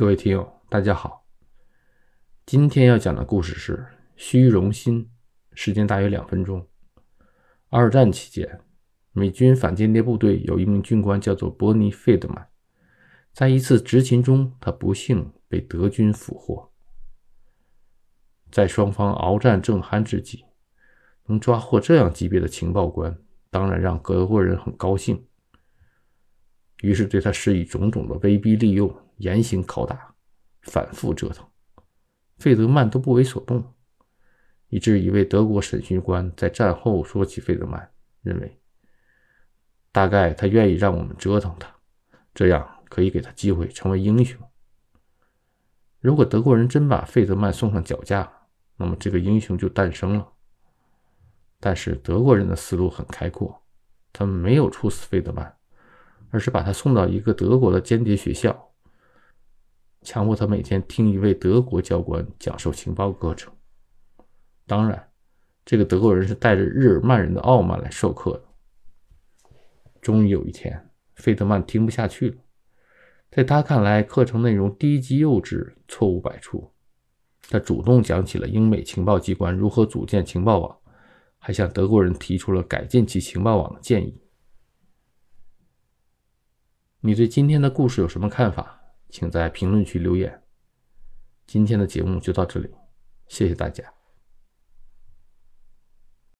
各位听友，大家好。今天要讲的故事是《虚荣心》，时间大约两分钟。二战期间，美军反间谍部队有一名军官叫做伯尼·费德曼，在一次执勤中，他不幸被德军俘获。在双方鏖战正酣之际，能抓获这样级别的情报官，当然让德国人很高兴。于是对他施以种种的威逼利诱、严刑拷打、反复折腾，费德曼都不为所动，以致一位德国审讯官在战后说起费德曼，认为大概他愿意让我们折腾他，这样可以给他机会成为英雄。如果德国人真把费德曼送上绞架，那么这个英雄就诞生了。但是德国人的思路很开阔，他们没有处死费德曼。而是把他送到一个德国的间谍学校，强迫他每天听一位德国教官讲授情报课程。当然，这个德国人是带着日耳曼人的傲慢来授课的。终于有一天，费德曼听不下去了，在他看来，课程内容低级幼稚，错误百出。他主动讲起了英美情报机关如何组建情报网，还向德国人提出了改进其情报网的建议。你对今天的故事有什么看法？请在评论区留言。今天的节目就到这里，谢谢大家。